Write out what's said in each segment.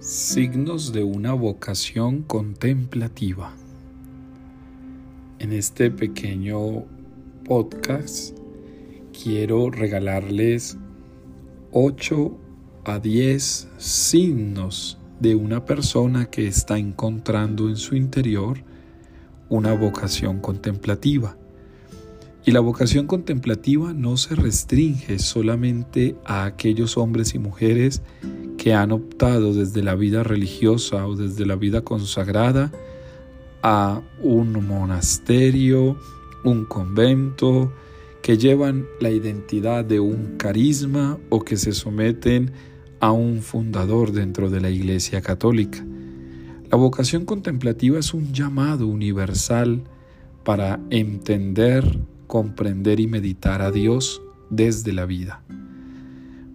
Signos de una vocación contemplativa. En este pequeño podcast quiero regalarles 8 a 10 signos de una persona que está encontrando en su interior una vocación contemplativa. Y la vocación contemplativa no se restringe solamente a aquellos hombres y mujeres que han optado desde la vida religiosa o desde la vida consagrada a un monasterio, un convento, que llevan la identidad de un carisma o que se someten a un fundador dentro de la Iglesia Católica. La vocación contemplativa es un llamado universal para entender, comprender y meditar a Dios desde la vida.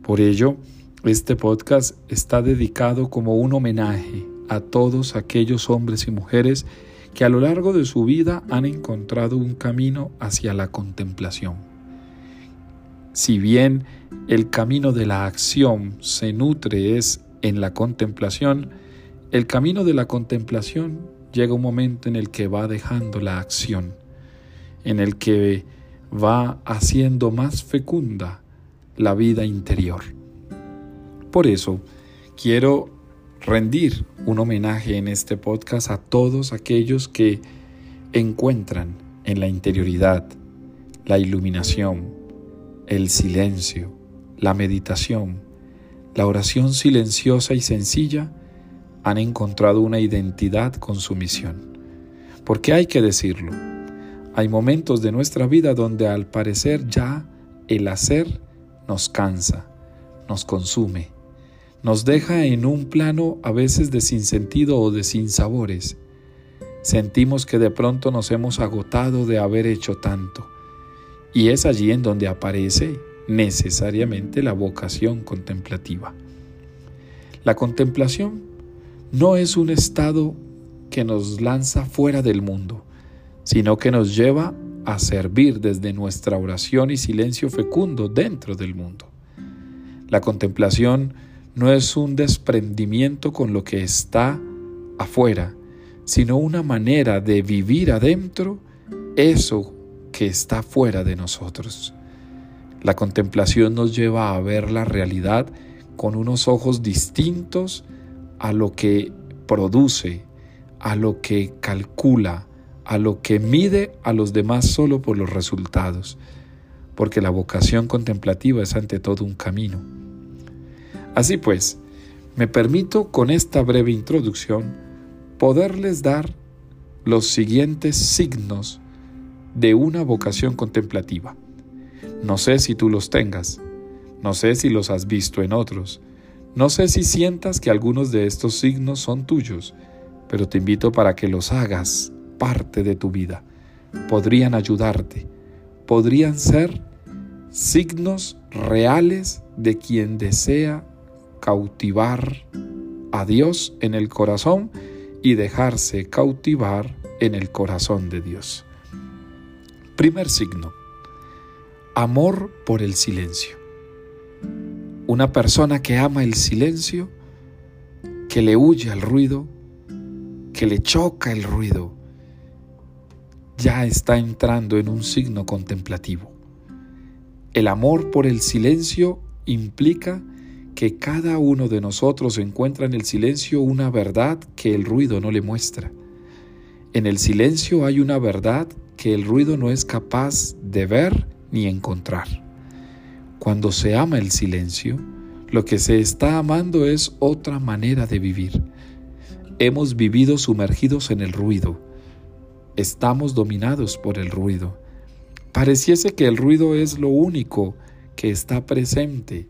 Por ello, este podcast está dedicado como un homenaje a todos aquellos hombres y mujeres que a lo largo de su vida han encontrado un camino hacia la contemplación. Si bien el camino de la acción se nutre es en la contemplación, el camino de la contemplación llega un momento en el que va dejando la acción, en el que va haciendo más fecunda la vida interior. Por eso, quiero rendir un homenaje en este podcast a todos aquellos que encuentran en la interioridad, la iluminación, el silencio, la meditación, la oración silenciosa y sencilla, han encontrado una identidad con su misión. Porque hay que decirlo, hay momentos de nuestra vida donde al parecer ya el hacer nos cansa, nos consume, nos deja en un plano a veces de sinsentido o de sinsabores. Sentimos que de pronto nos hemos agotado de haber hecho tanto. Y es allí en donde aparece necesariamente la vocación contemplativa. La contemplación no es un estado que nos lanza fuera del mundo, sino que nos lleva a servir desde nuestra oración y silencio fecundo dentro del mundo. La contemplación no es un desprendimiento con lo que está afuera, sino una manera de vivir adentro eso que está fuera de nosotros. La contemplación nos lleva a ver la realidad con unos ojos distintos a lo que produce, a lo que calcula, a lo que mide a los demás solo por los resultados, porque la vocación contemplativa es ante todo un camino Así pues, me permito con esta breve introducción poderles dar los siguientes signos de una vocación contemplativa. No sé si tú los tengas, no sé si los has visto en otros, no sé si sientas que algunos de estos signos son tuyos, pero te invito para que los hagas parte de tu vida. Podrían ayudarte, podrían ser signos reales de quien desea cautivar a Dios en el corazón y dejarse cautivar en el corazón de Dios. Primer signo. Amor por el silencio. Una persona que ama el silencio, que le huye al ruido, que le choca el ruido, ya está entrando en un signo contemplativo. El amor por el silencio implica que cada uno de nosotros encuentra en el silencio una verdad que el ruido no le muestra. En el silencio hay una verdad que el ruido no es capaz de ver ni encontrar. Cuando se ama el silencio, lo que se está amando es otra manera de vivir. Hemos vivido sumergidos en el ruido. Estamos dominados por el ruido. Pareciese que el ruido es lo único que está presente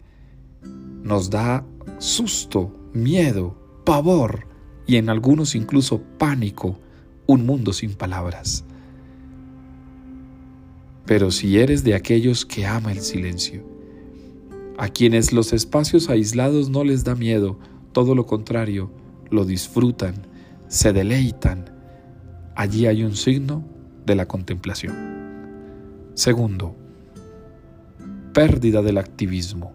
nos da susto, miedo, pavor y en algunos incluso pánico, un mundo sin palabras. Pero si eres de aquellos que ama el silencio, a quienes los espacios aislados no les da miedo, todo lo contrario, lo disfrutan, se deleitan, allí hay un signo de la contemplación. Segundo, pérdida del activismo.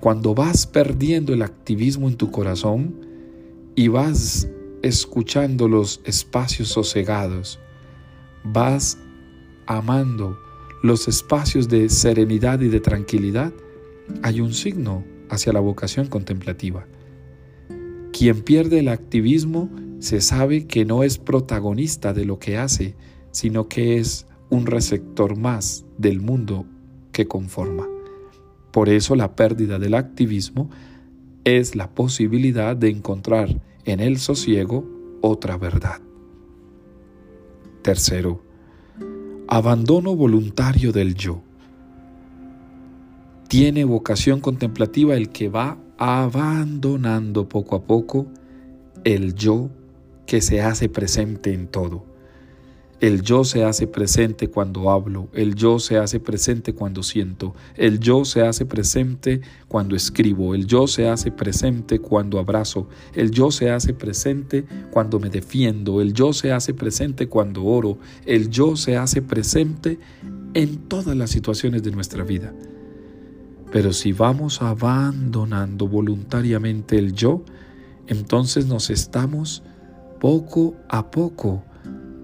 cuando vas perdiendo el activismo en tu corazón y vas escuchando los espacios sosegados, vas amando los espacios de serenidad y de tranquilidad, hay un signo hacia la vocación contemplativa. Quien pierde el activismo se sabe que no es protagonista de lo que hace, sino que es un receptor más del mundo que conforma. Por eso la pérdida del activismo es la posibilidad de encontrar en el sosiego otra verdad. Tercero, abandono voluntario del yo. Tiene vocación contemplativa el que va abandonando poco a poco el yo que se hace presente en todo. El yo se hace presente cuando hablo, el yo se hace presente cuando siento, el yo se hace presente cuando escribo, el yo se hace presente cuando abrazo, el yo se hace presente cuando me defiendo, el yo se hace presente cuando oro, el yo se hace presente en todas las situaciones de nuestra vida. Pero si vamos abandonando voluntariamente el yo, entonces nos estamos poco a poco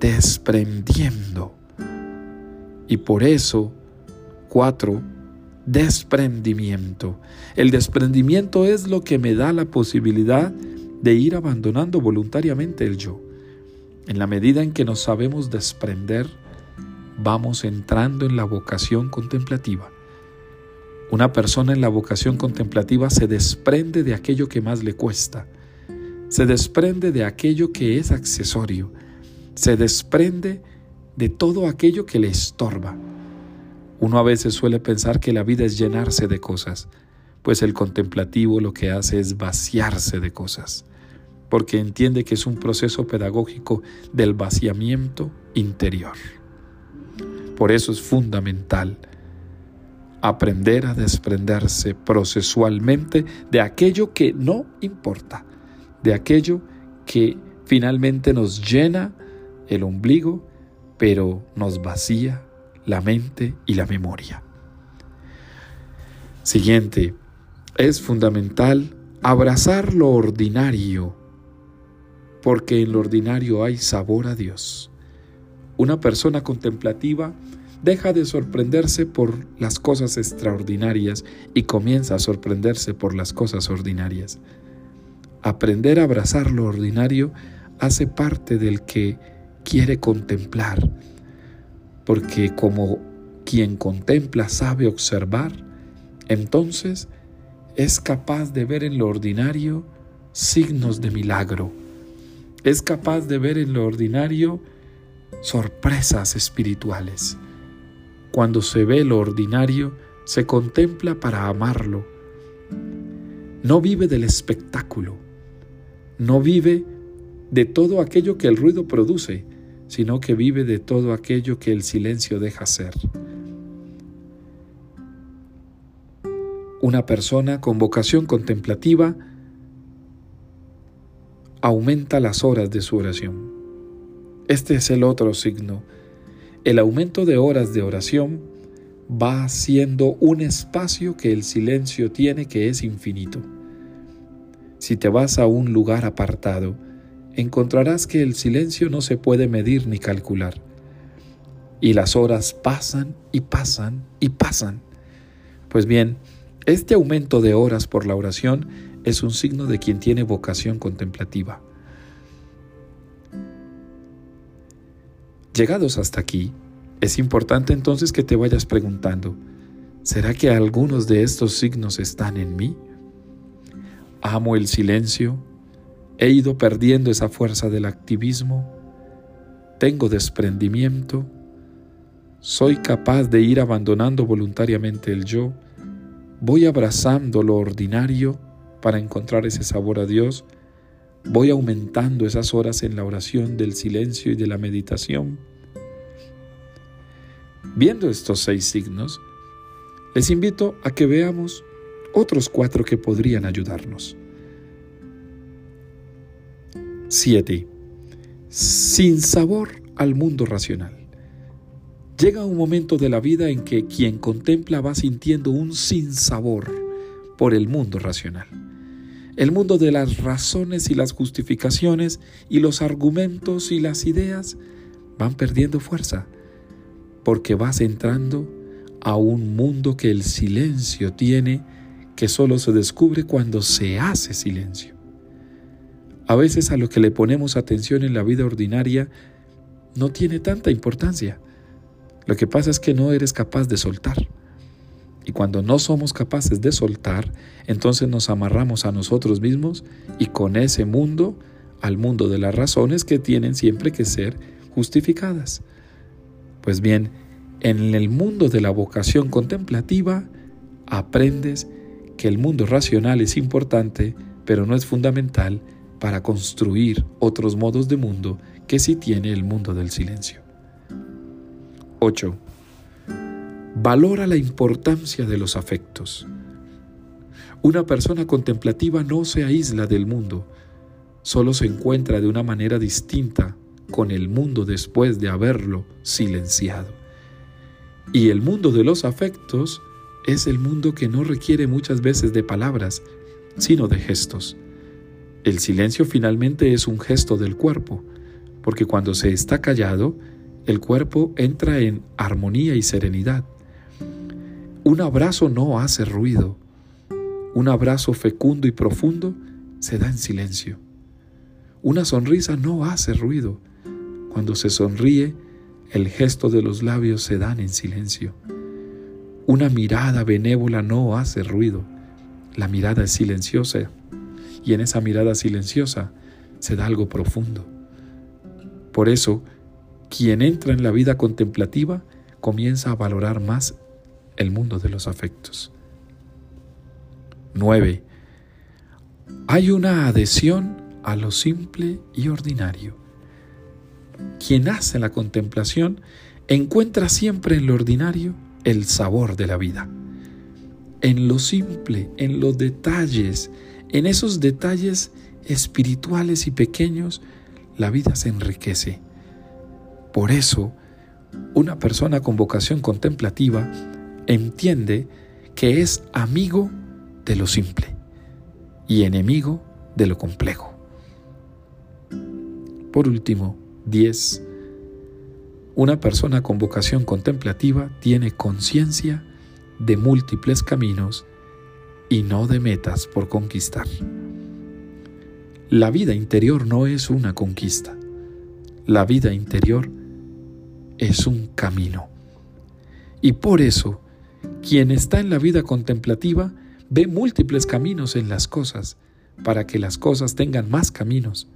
desprendiendo. Y por eso, cuatro, desprendimiento. El desprendimiento es lo que me da la posibilidad de ir abandonando voluntariamente el yo. En la medida en que nos sabemos desprender, vamos entrando en la vocación contemplativa. Una persona en la vocación contemplativa se desprende de aquello que más le cuesta, se desprende de aquello que es accesorio, se desprende de todo aquello que le estorba. Uno a veces suele pensar que la vida es llenarse de cosas, pues el contemplativo lo que hace es vaciarse de cosas, porque entiende que es un proceso pedagógico del vaciamiento interior. Por eso es fundamental aprender a desprenderse procesualmente de aquello que no importa, de aquello que finalmente nos llena el ombligo, pero nos vacía la mente y la memoria. Siguiente, es fundamental abrazar lo ordinario, porque en lo ordinario hay sabor a Dios. Una persona contemplativa deja de sorprenderse por las cosas extraordinarias y comienza a sorprenderse por las cosas ordinarias. Aprender a abrazar lo ordinario hace parte del que quiere contemplar, porque como quien contempla sabe observar, entonces es capaz de ver en lo ordinario signos de milagro, es capaz de ver en lo ordinario sorpresas espirituales. Cuando se ve lo ordinario, se contempla para amarlo. No vive del espectáculo, no vive de todo aquello que el ruido produce, sino que vive de todo aquello que el silencio deja ser. Una persona con vocación contemplativa aumenta las horas de su oración. Este es el otro signo. El aumento de horas de oración va siendo un espacio que el silencio tiene que es infinito. Si te vas a un lugar apartado, encontrarás que el silencio no se puede medir ni calcular. Y las horas pasan y pasan y pasan. Pues bien, este aumento de horas por la oración es un signo de quien tiene vocación contemplativa. Llegados hasta aquí, es importante entonces que te vayas preguntando, ¿será que algunos de estos signos están en mí? ¿Amo el silencio? He ido perdiendo esa fuerza del activismo. Tengo desprendimiento. Soy capaz de ir abandonando voluntariamente el yo. Voy abrazando lo ordinario para encontrar ese sabor a Dios. Voy aumentando esas horas en la oración del silencio y de la meditación. Viendo estos seis signos, les invito a que veamos otros cuatro que podrían ayudarnos. 7. Sin sabor al mundo racional. Llega un momento de la vida en que quien contempla va sintiendo un sinsabor, por el mundo racional. El mundo de las razones y las justificaciones y los argumentos y las ideas van perdiendo fuerza porque vas entrando a un mundo que el silencio tiene que solo se descubre cuando se hace silencio. A veces a lo que le ponemos atención en la vida ordinaria no tiene tanta importancia. Lo que pasa es que no eres capaz de soltar. Y cuando no somos capaces de soltar, entonces nos amarramos a nosotros mismos y con ese mundo al mundo de las razones que tienen siempre que ser justificadas. Pues bien, en el mundo de la vocación contemplativa aprendes que el mundo racional es importante, pero no es fundamental para construir otros modos de mundo que sí tiene el mundo del silencio. 8. Valora la importancia de los afectos. Una persona contemplativa no se aísla del mundo, solo se encuentra de una manera distinta con el mundo después de haberlo silenciado. Y el mundo de los afectos es el mundo que no requiere muchas veces de palabras, sino de gestos. El silencio finalmente es un gesto del cuerpo, porque cuando se está callado, el cuerpo entra en armonía y serenidad. Un abrazo no hace ruido. Un abrazo fecundo y profundo se da en silencio. Una sonrisa no hace ruido. Cuando se sonríe, el gesto de los labios se dan en silencio. Una mirada benévola no hace ruido. La mirada es silenciosa y en esa mirada silenciosa se da algo profundo. Por eso, quien entra en la vida contemplativa comienza a valorar más el mundo de los afectos. 9. Hay una adhesión a lo simple y ordinario. Quien hace la contemplación encuentra siempre en lo ordinario el sabor de la vida. En lo simple, en los detalles, en esos detalles espirituales y pequeños, la vida se enriquece. Por eso, una persona con vocación contemplativa entiende que es amigo de lo simple y enemigo de lo complejo. Por último, 10. Una persona con vocación contemplativa tiene conciencia de múltiples caminos y no de metas por conquistar. La vida interior no es una conquista. La vida interior es un camino. Y por eso, quien está en la vida contemplativa ve múltiples caminos en las cosas, para que las cosas tengan más caminos,